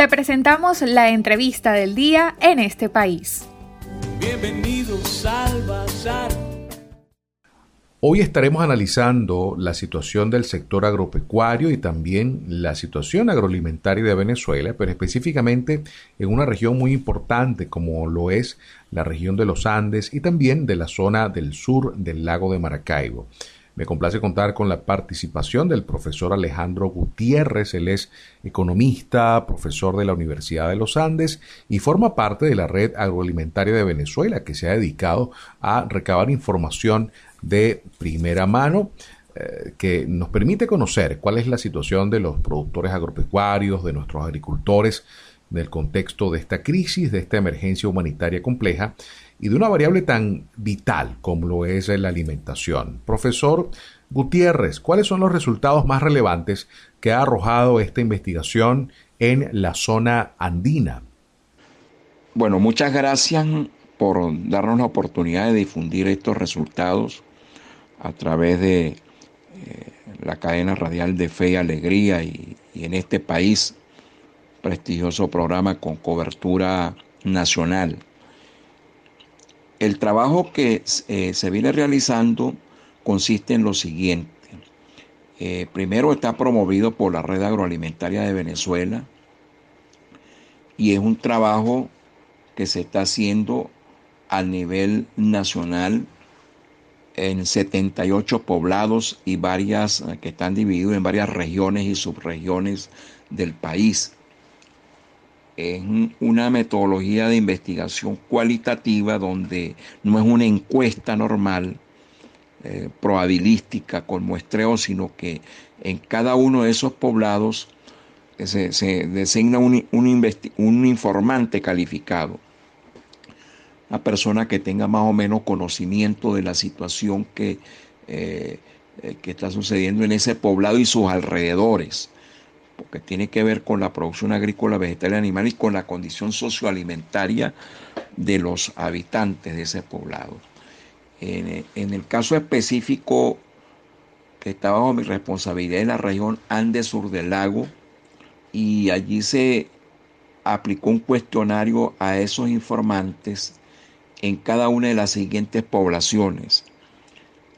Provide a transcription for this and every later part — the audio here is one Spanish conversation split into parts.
Te presentamos la entrevista del día en este país. Bienvenidos al Bazar. Hoy estaremos analizando la situación del sector agropecuario y también la situación agroalimentaria de Venezuela, pero específicamente en una región muy importante como lo es la región de los Andes y también de la zona del sur del lago de Maracaibo. Me complace contar con la participación del profesor Alejandro Gutiérrez. Él es economista, profesor de la Universidad de los Andes y forma parte de la red agroalimentaria de Venezuela que se ha dedicado a recabar información de primera mano eh, que nos permite conocer cuál es la situación de los productores agropecuarios, de nuestros agricultores, del contexto de esta crisis, de esta emergencia humanitaria compleja y de una variable tan vital como lo es la alimentación. Profesor Gutiérrez, ¿cuáles son los resultados más relevantes que ha arrojado esta investigación en la zona andina? Bueno, muchas gracias por darnos la oportunidad de difundir estos resultados a través de eh, la cadena radial de Fe y Alegría y, y en este país, prestigioso programa con cobertura nacional. El trabajo que eh, se viene realizando consiste en lo siguiente. Eh, primero está promovido por la Red Agroalimentaria de Venezuela y es un trabajo que se está haciendo a nivel nacional en 78 poblados y varias que están divididos en varias regiones y subregiones del país es una metodología de investigación cualitativa donde no es una encuesta normal, eh, probabilística con muestreo, sino que en cada uno de esos poblados se, designa un, un, informante calificado, una persona que tenga más o menos conocimiento de la situación que, eh, eh, que está sucediendo en ese poblado y sus alrededores que tiene que ver con la producción agrícola, vegetal y animal y con la condición socioalimentaria de los habitantes de ese poblado. En, el caso específico que está bajo mi responsabilidad en la región Andes Sur del Lago, y allí se aplicó un cuestionario a esos informantes en cada una de las siguientes poblaciones.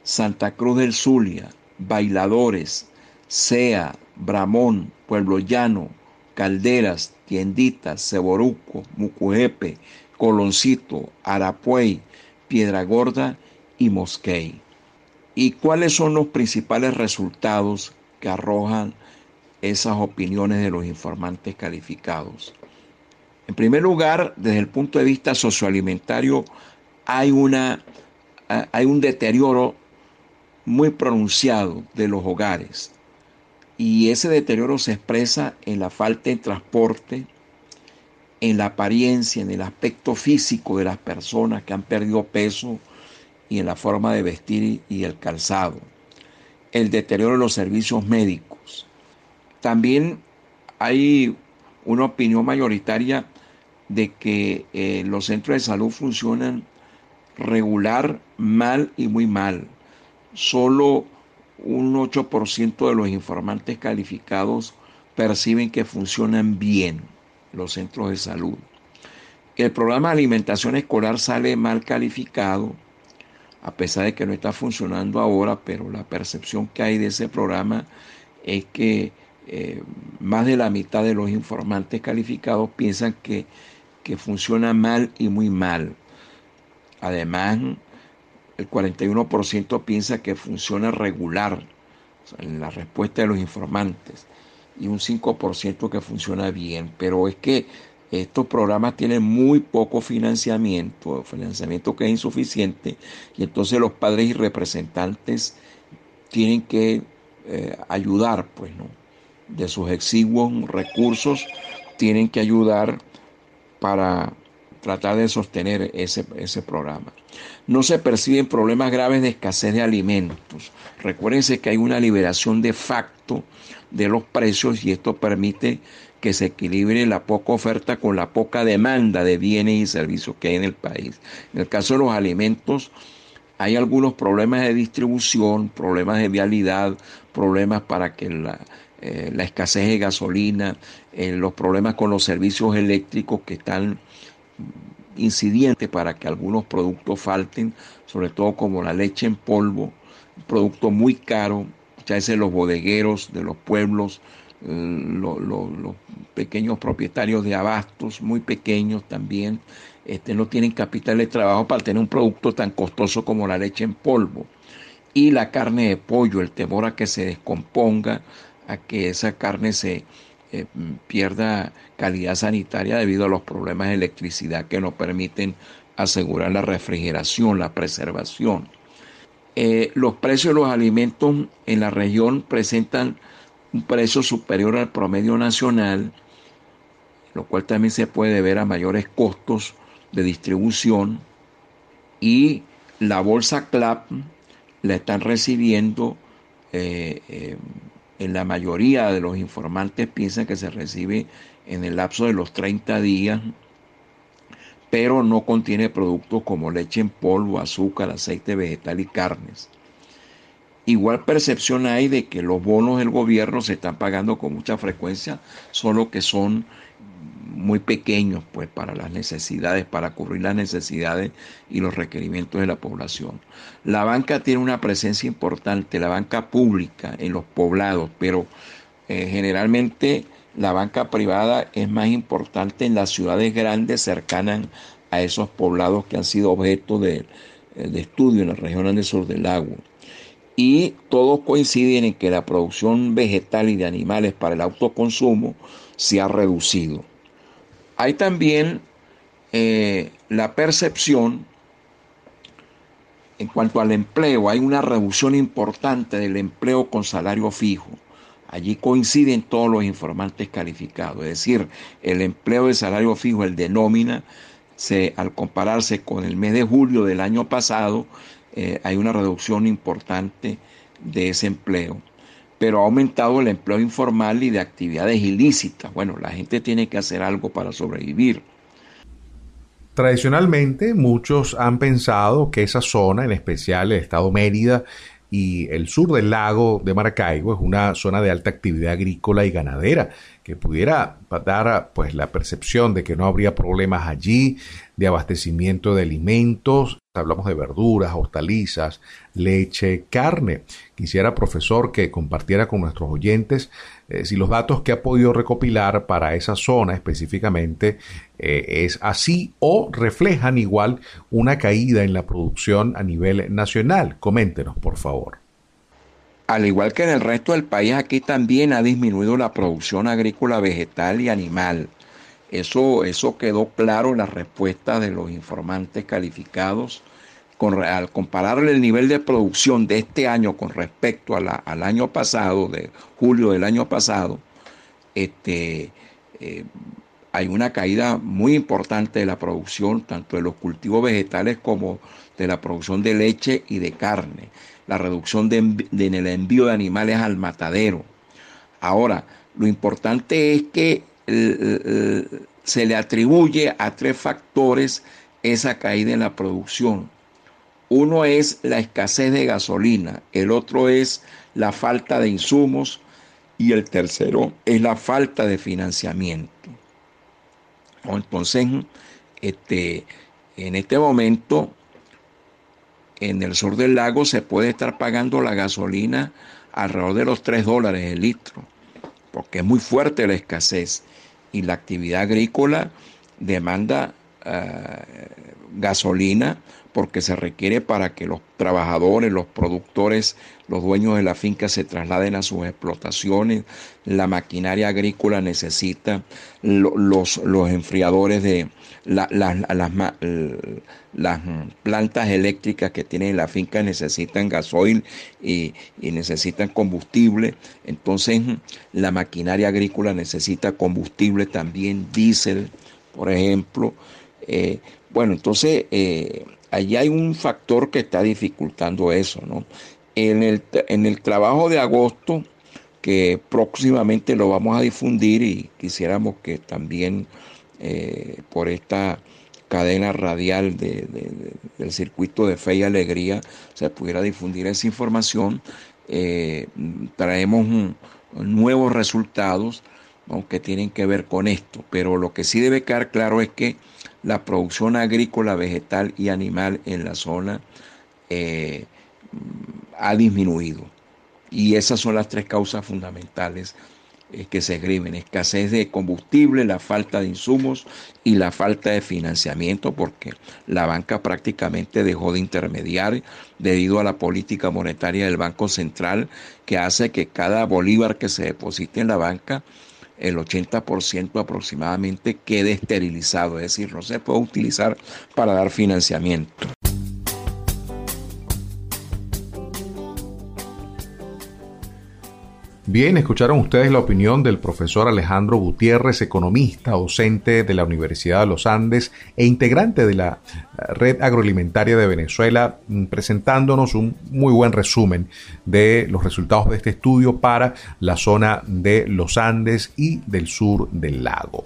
Santa Cruz del Zulia, Bailadores, Sea, Bramón, Pueblo Llano, Calderas, Tienditas, Ceboruco, Mucujepe, Coloncito, Arapuey, Piedra Gorda y Mosquey. ¿Y cuáles son los principales resultados que arrojan esas opiniones de los informantes calificados? En primer lugar, desde el punto de vista socioalimentario, hay, una, hay un deterioro muy pronunciado de los hogares y ese deterioro se expresa en la falta de transporte, en la apariencia, en el aspecto físico de las personas que han perdido peso y en la forma de vestir y el calzado. El deterioro de los servicios médicos. También hay una opinión mayoritaria de que eh, los centros de salud funcionan regular, mal y muy mal. Solo un 8% de los informantes calificados perciben que funcionan bien los centros de salud. El programa de alimentación escolar sale mal calificado, a pesar de que no está funcionando ahora, pero la percepción que hay de ese programa es que eh, más de la mitad de los informantes calificados piensan que, que funciona mal y muy mal. Además, el 41% piensa que funciona regular en la respuesta de los informantes y un 5% que funciona bien. Pero es que estos programas tienen muy poco financiamiento, financiamiento que es insuficiente, y entonces los padres y representantes tienen que eh, ayudar, pues, ¿no? De sus exiguos recursos, tienen que ayudar para tratar de sostener ese, ese programa. No se perciben problemas graves de escasez de alimentos. Recuérdense que hay una liberación de facto de los precios y esto permite que se equilibre la poca oferta con la poca demanda de bienes y servicios que hay en el país. En el caso de los alimentos, hay algunos problemas de distribución, problemas de vialidad, problemas para que eh, la escasez de gasolina, eh, los problemas con los servicios eléctricos que están incidientes para que algunos productos falten, sobre todo como la leche en polvo, un producto muy caro, muchas veces los bodegueros de los pueblos, eh, los pequeños propietarios de abastos, muy pequeños también, este, no tienen capital de trabajo para tener un producto tan costoso como la leche en polvo. Y la carne de pollo, el temor a que se descomponga, a que esa carne se eh, pierda calidad sanitaria debido a los problemas de electricidad que no permiten asegurar la refrigeración, la preservación. Eh, los precios de los alimentos en la región presentan un precio superior al promedio nacional, lo cual también se puede ver a mayores costos de distribución y la bolsa CLAP la están recibiendo eh, en la mayoría de los informantes piensan que se recibe en el lapso de los 30 días, pero no contiene productos como leche en polvo, azúcar, aceite vegetal y carnes. Igual percepción hay de que los bonos del gobierno se están pagando con mucha frecuencia, solo que son muy pequeños pues para las necesidades, para cubrir las necesidades y los requerimientos de la población. La banca tiene una presencia importante, la banca pública en los poblados, pero eh, generalmente la banca privada es más importante en las ciudades grandes cercanas a esos poblados que han sido objeto de, eh, estudio en la región del sur del lago. Y todos coinciden en que la producción vegetal y de animales para el autoconsumo se ha reducido. Hay también eh, la percepción en cuanto al empleo, hay una reducción importante del empleo con salario fijo. Allí coinciden todos los informantes calificados, es decir, el empleo de salario fijo, el de nómina, se, al compararse con el mes de julio del año pasado, eh, hay una reducción importante de ese empleo pero ha aumentado el empleo informal y de actividades ilícitas. Bueno, la gente tiene que hacer algo para sobrevivir. Tradicionalmente muchos han pensado que esa zona, en especial el estado Mérida y el sur del lago de Maracaibo, es una zona de alta actividad agrícola y ganadera que pudiera dar pues la percepción de que no habría problemas allí de abastecimiento de alimentos Hablamos de verduras, hortalizas, leche, carne. Quisiera, profesor, que compartiera con nuestros oyentes eh, si los datos que ha podido recopilar para esa zona específicamente eh, es así o reflejan igual una caída en la producción a nivel nacional. Coméntenos, por favor. Al igual que en el resto del país, aquí también ha disminuido la producción agrícola, vegetal y animal. Eso, eso quedó claro en la respuesta de los informantes calificados. Con, al comparar el nivel de producción de este año con respecto al año pasado, de julio del año pasado, este, eh, hay una caída muy importante de la producción, tanto de los cultivos vegetales como de la producción de leche y de carne, la reducción de, en el envío de animales al matadero. Ahora, lo importante es que se le atribuye a tres factores esa caída en la producción. Uno es la escasez de gasolina, el otro es la falta de insumos y el tercero es la falta de financiamiento. Entonces, este, en este momento, en el sur del lago se puede estar pagando la gasolina alrededor de los 3 dólares el litro, porque es muy fuerte la escasez y la actividad agrícola demanda eh, gasolina porque se requiere para que los trabajadores, los productores, los dueños de la finca se trasladen a sus explotaciones. La maquinaria agrícola necesita los, los enfriadores de las, las plantas eléctricas que tienen la finca necesitan gasoil y, y necesitan combustible. Entonces la maquinaria agrícola necesita combustible también, diésel, por ejemplo. Eh, bueno, entonces eh, allí hay un factor que está dificultando eso, ¿no? En el, en el trabajo de agosto, que próximamente lo vamos a difundir y quisiéramos que también eh, por esta cadena radial del circuito de fe y alegría se pudiera difundir esa información. traemos nuevos resultados que tienen que ver con esto. Pero lo que sí debe quedar claro es que la producción agrícola, vegetal y animal en la zona eh, ha disminuido. Y esas son las tres causas fundamentales eh, que se escriben. Escasez de combustible, la falta de insumos y la falta de financiamiento, porque la banca prácticamente dejó de intermediar debido a la política monetaria del Banco Central, que hace que cada bolívar que se deposite en la banca el 80% aproximadamente quede esterilizado, es decir, no se puede utilizar para dar financiamiento. Bien, escucharon ustedes la opinión del profesor Alejandro Gutiérrez, economista, docente de la Universidad de los Andes e integrante de la eh, Red Agroalimentaria de Venezuela, mm, presentándonos un muy buen resumen de los resultados de este estudio para la zona de los Andes y del sur del lago.